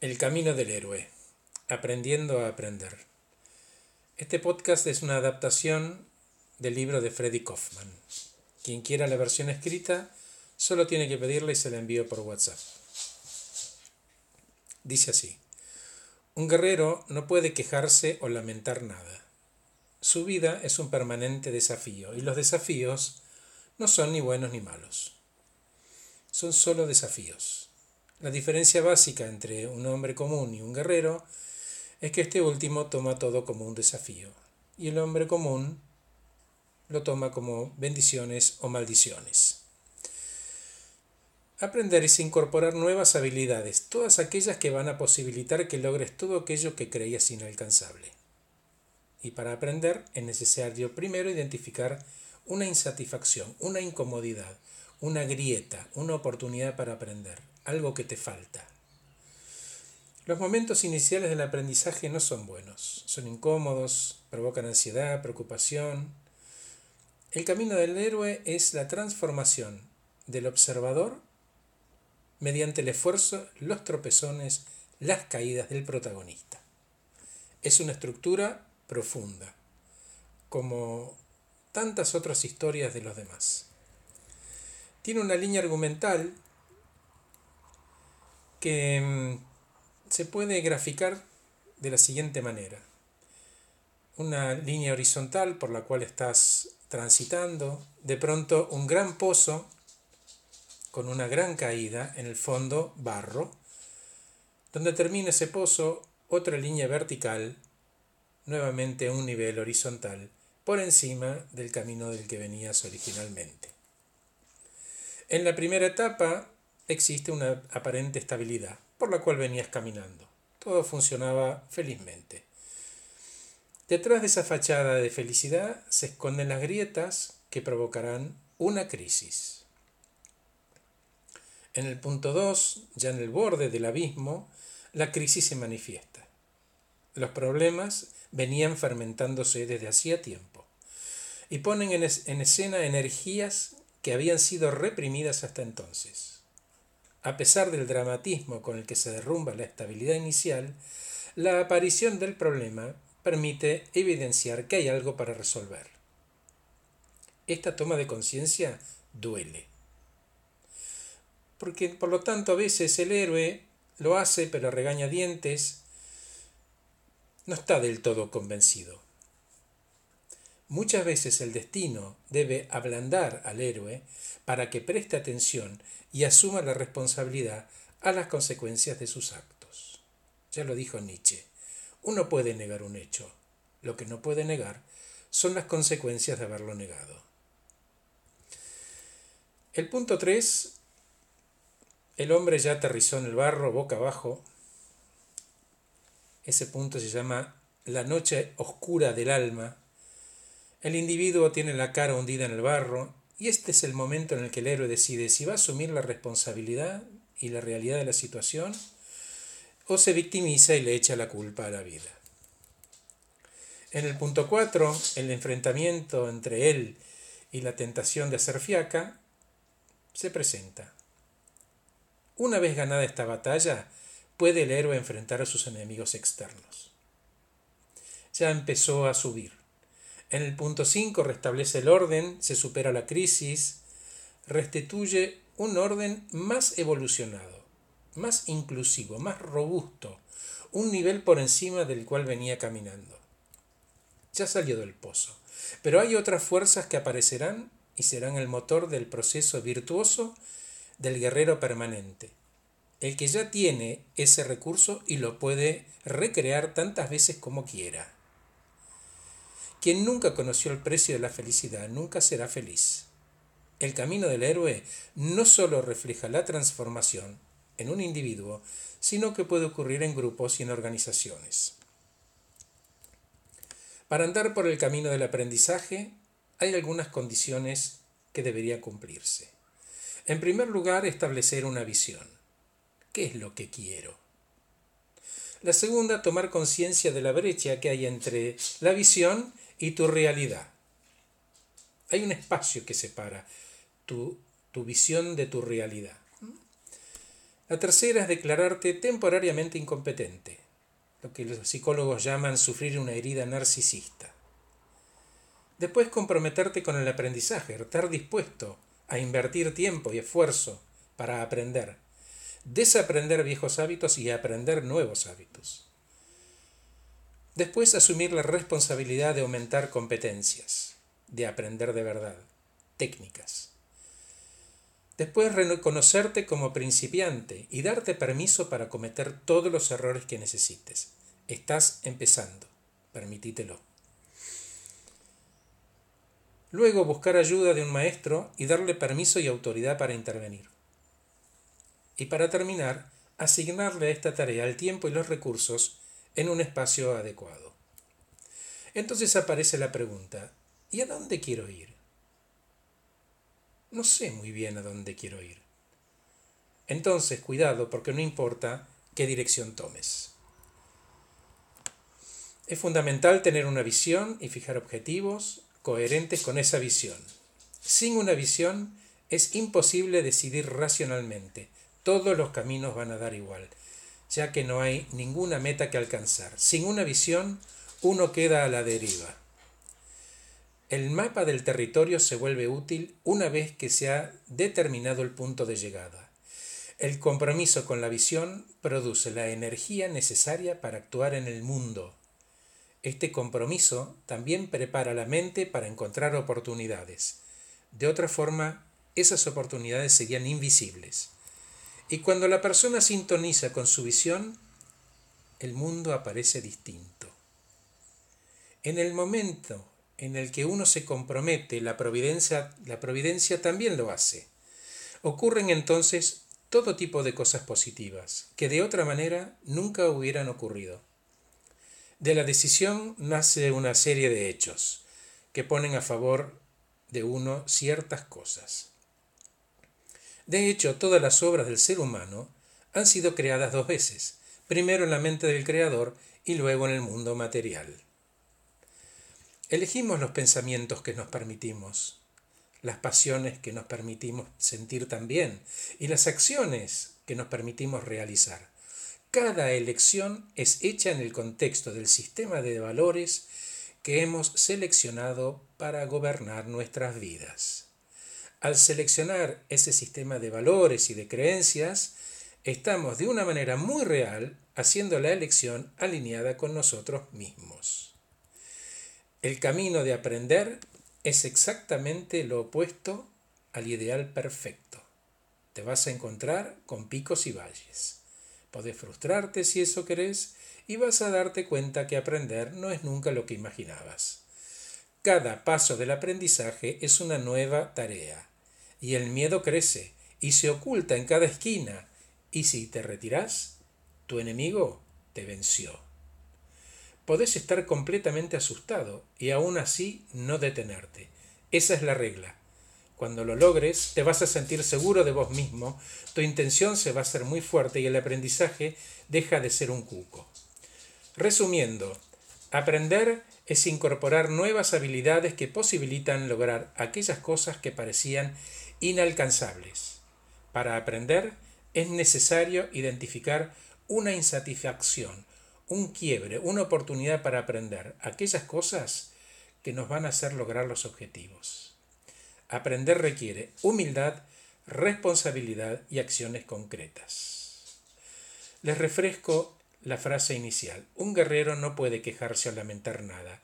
El camino del héroe. Aprendiendo a aprender. Este podcast es una adaptación del libro de Freddy Kaufman. Quien quiera la versión escrita solo tiene que pedirla y se la envío por WhatsApp. Dice así. Un guerrero no puede quejarse o lamentar nada. Su vida es un permanente desafío y los desafíos no son ni buenos ni malos. Son solo desafíos. La diferencia básica entre un hombre común y un guerrero es que este último toma todo como un desafío y el hombre común lo toma como bendiciones o maldiciones. Aprender es incorporar nuevas habilidades, todas aquellas que van a posibilitar que logres todo aquello que creías inalcanzable. Y para aprender es necesario primero identificar una insatisfacción, una incomodidad, una grieta, una oportunidad para aprender algo que te falta. Los momentos iniciales del aprendizaje no son buenos, son incómodos, provocan ansiedad, preocupación. El camino del héroe es la transformación del observador mediante el esfuerzo, los tropezones, las caídas del protagonista. Es una estructura profunda, como tantas otras historias de los demás. Tiene una línea argumental que mm, se puede graficar de la siguiente manera. Una línea horizontal por la cual estás transitando, de pronto un gran pozo con una gran caída, en el fondo barro, donde termina ese pozo otra línea vertical, nuevamente un nivel horizontal, por encima del camino del que venías originalmente. En la primera etapa existe una aparente estabilidad por la cual venías caminando. Todo funcionaba felizmente. Detrás de esa fachada de felicidad se esconden las grietas que provocarán una crisis. En el punto 2, ya en el borde del abismo, la crisis se manifiesta. Los problemas venían fermentándose desde hacía tiempo y ponen en, escena energías que habían sido reprimidas hasta entonces. A pesar del dramatismo con el que se derrumba la estabilidad inicial, la aparición del problema permite evidenciar que hay algo para resolver. Esta toma de conciencia duele. Porque por lo tanto a veces el héroe lo hace pero regaña dientes, no está del todo convencido. Muchas veces el destino debe ablandar al héroe para que preste atención y asuma la responsabilidad a las consecuencias de sus actos. Ya lo dijo Nietzsche, uno puede negar un hecho, lo que no puede negar son las consecuencias de haberlo negado. El punto 3, el hombre ya aterrizó en el barro boca abajo. Ese punto se llama la noche oscura del alma el individuo tiene la cara hundida en el barro y este es el momento en el que el héroe decide si va a asumir la responsabilidad y la realidad de la situación o se victimiza y le echa la culpa a la vida. En el punto 4, el enfrentamiento entre él y la tentación de hacer fiaca se presenta. Una vez ganada esta batalla, puede el héroe enfrentar a sus enemigos externos. Ya empezó a subir. En el punto 5 restablece el orden, se supera la crisis, restituye un orden más evolucionado, más inclusivo, más robusto, un nivel por encima del cual venía caminando. Ya salió del pozo, pero hay otras fuerzas que aparecerán y serán el motor del proceso virtuoso del guerrero permanente, el que ya tiene ese recurso y lo puede recrear tantas veces como quiera. Quien nunca conoció el precio de la felicidad nunca será feliz. El camino del héroe no solo refleja la transformación en un individuo, sino que puede ocurrir en grupos y en organizaciones. Para andar por el camino del aprendizaje hay algunas condiciones que deberían cumplirse. En primer lugar, establecer una visión. ¿Qué es lo que quiero? La segunda, tomar conciencia de la brecha que hay entre la visión y tu realidad. Hay un espacio que separa tu, tu visión de tu realidad. La tercera es declararte temporariamente incompetente, lo que los psicólogos llaman sufrir una herida narcisista. Después comprometerte con el aprendizaje, estar dispuesto a invertir tiempo y esfuerzo para aprender, desaprender viejos hábitos y aprender nuevos hábitos. Después asumir la responsabilidad de aumentar competencias, de aprender de verdad, técnicas. Después reconocerte como principiante y darte permiso para cometer todos los errores que necesites. Estás empezando, permitítelo. Luego buscar ayuda de un maestro y darle permiso y autoridad para intervenir. Y para terminar, asignarle a esta tarea el tiempo y los recursos en un espacio adecuado. Entonces aparece la pregunta, ¿y a dónde quiero ir? No sé muy bien a dónde quiero ir. Entonces, cuidado, porque no importa qué dirección tomes. Es fundamental tener una visión y fijar objetivos coherentes con esa visión. Sin una visión es imposible decidir racionalmente. Todos los caminos van a dar igual, ya que no hay ninguna meta que alcanzar. Sin una visión, uno queda a la deriva. El mapa del territorio se vuelve útil una vez que se ha determinado el punto de llegada. El compromiso con la visión produce la energía necesaria para actuar en el mundo. Este compromiso también prepara la mente para encontrar oportunidades. De otra forma, esas oportunidades serían invisibles. Y cuando la persona sintoniza con su visión, el mundo aparece distinto. En el momento en el que uno se compromete, la providencia, la providencia también lo hace. Ocurren entonces todo tipo de cosas positivas, que de otra manera nunca hubieran ocurrido. De la decisión nace una serie de hechos que ponen a favor de uno ciertas cosas. De hecho, todas las obras del ser humano han sido creadas dos veces, primero en la mente del Creador y luego en el mundo material. Elegimos los pensamientos que nos permitimos, las pasiones que nos permitimos sentir también y las acciones que nos permitimos realizar. Cada elección es hecha en el contexto del sistema de valores que hemos seleccionado para gobernar nuestras vidas. Al seleccionar ese sistema de valores y de creencias, estamos de una manera muy real haciendo la elección alineada con nosotros mismos. El camino de aprender es exactamente lo opuesto al ideal perfecto. Te vas a encontrar con picos y valles. Podés frustrarte si eso querés y vas a darte cuenta que aprender no es nunca lo que imaginabas. Cada paso del aprendizaje es una nueva tarea y el miedo crece y se oculta en cada esquina y si te retirás, tu enemigo te venció podés estar completamente asustado y aún así no detenerte. Esa es la regla. Cuando lo logres, te vas a sentir seguro de vos mismo, tu intención se va a hacer muy fuerte y el aprendizaje deja de ser un cuco. Resumiendo, aprender es incorporar nuevas habilidades que posibilitan lograr aquellas cosas que parecían inalcanzables. Para aprender es necesario identificar una insatisfacción, un quiebre, una oportunidad para aprender aquellas cosas que nos van a hacer lograr los objetivos. Aprender requiere humildad, responsabilidad y acciones concretas. Les refresco la frase inicial. Un guerrero no puede quejarse o lamentar nada.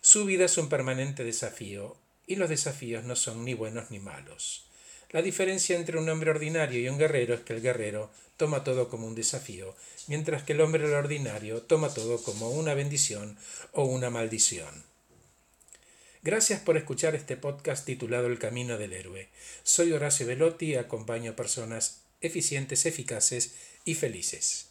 Su vida es un permanente desafío y los desafíos no son ni buenos ni malos. La diferencia entre un hombre ordinario y un guerrero es que el guerrero toma todo como un desafío, mientras que el hombre ordinario toma todo como una bendición o una maldición. Gracias por escuchar este podcast titulado El Camino del Héroe. Soy Horacio Velotti y acompaño a personas eficientes, eficaces y felices.